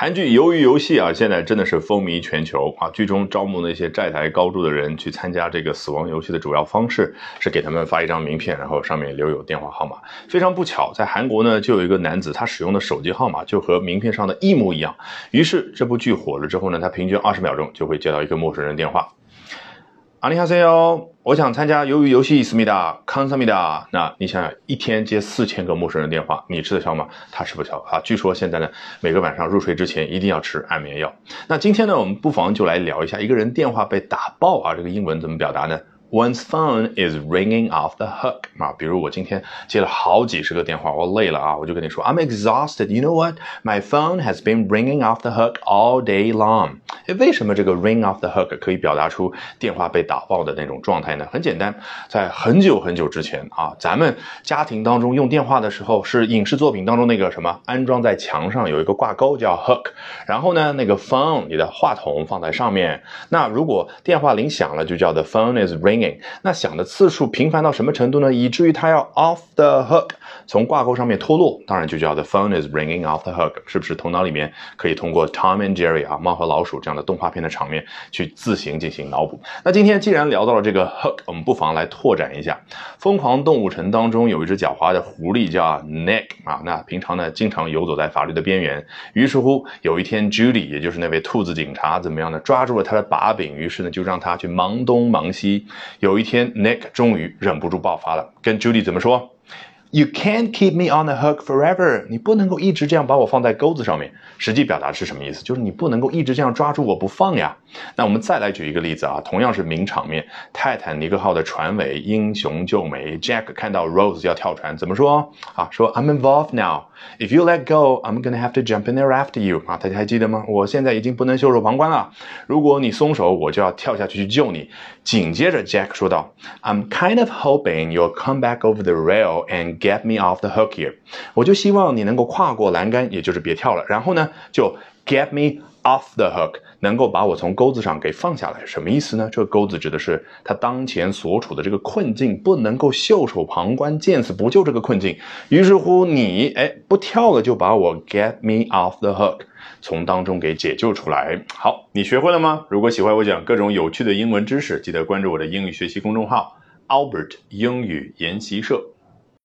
韩剧《鱿鱼游戏》啊，现在真的是风靡全球啊！剧中招募那些债台高筑的人去参加这个死亡游戏的主要方式是给他们发一张名片，然后上面留有电话号码。非常不巧，在韩国呢，就有一个男子，他使用的手机号码就和名片上的一模一样。于是这部剧火了之后呢，他平均二十秒钟就会接到一个陌生人电话。阿尼哈塞哟，我想参加鱿鱼游戏，思密达康思密达。那你想想，一天接四千个陌生人电话，你吃得消吗？他吃不消啊！据说现在呢，每个晚上入睡之前一定要吃安眠药。那今天呢，我们不妨就来聊一下，一个人电话被打爆啊，这个英文怎么表达呢？One's phone is ringing off the hook 啊，比如我今天接了好几十个电话，我累了啊，我就跟你说，I'm exhausted. You know what? My phone has been ringing off the hook all day long. 哎，为什么这个 ring off the hook 可以表达出电话被打爆的那种状态呢？很简单，在很久很久之前啊，咱们家庭当中用电话的时候，是影视作品当中那个什么安装在墙上有一个挂钩叫 hook，然后呢，那个 phone 你的话筒放在上面，那如果电话铃响了，就叫 the phone is ring。那响的次数频繁到什么程度呢？以至于它要 off the hook，从挂钩上面脱落，当然就叫 the phone is ringing off the hook，是不是？头脑里面可以通过 Tom and Jerry 啊，猫和老鼠这样的动画片的场面去自行进行脑补。那今天既然聊到了这个 hook，我们不妨来拓展一下。疯狂动物城当中有一只狡猾的狐狸叫 Nick 啊，那平常呢经常游走在法律的边缘。于是乎有一天 Judy，也就是那位兔子警察，怎么样呢？抓住了他的把柄，于是呢就让他去忙东忙西。有一天，Nick 终于忍不住爆发了，跟 Judy 怎么说？？You can't keep me on the hook forever。你不能够一直这样把我放在钩子上面。实际表达是什么意思？就是你不能够一直这样抓住我不放呀。那我们再来举一个例子啊，同样是名场面，泰坦尼克号的船尾英雄救美，Jack 看到 Rose 要跳船，怎么说啊？说 I'm involved now. If you let go, I'm gonna have to jump in there after you. 啊，大家还记得吗？我现在已经不能袖手旁观了。如果你松手，我就要跳下去去救你。紧接着 Jack 说道，I'm kind of hoping you'll come back over the rail and Get me off the hook here，我就希望你能够跨过栏杆，也就是别跳了。然后呢，就 get me off the hook，能够把我从钩子上给放下来。什么意思呢？这个钩子指的是他当前所处的这个困境，不能够袖手旁观，见死不救这个困境。于是乎，你哎不跳了，就把我 get me off the hook 从当中给解救出来。好，你学会了吗？如果喜欢我讲各种有趣的英文知识，记得关注我的英语学习公众号 Albert 英语研习社。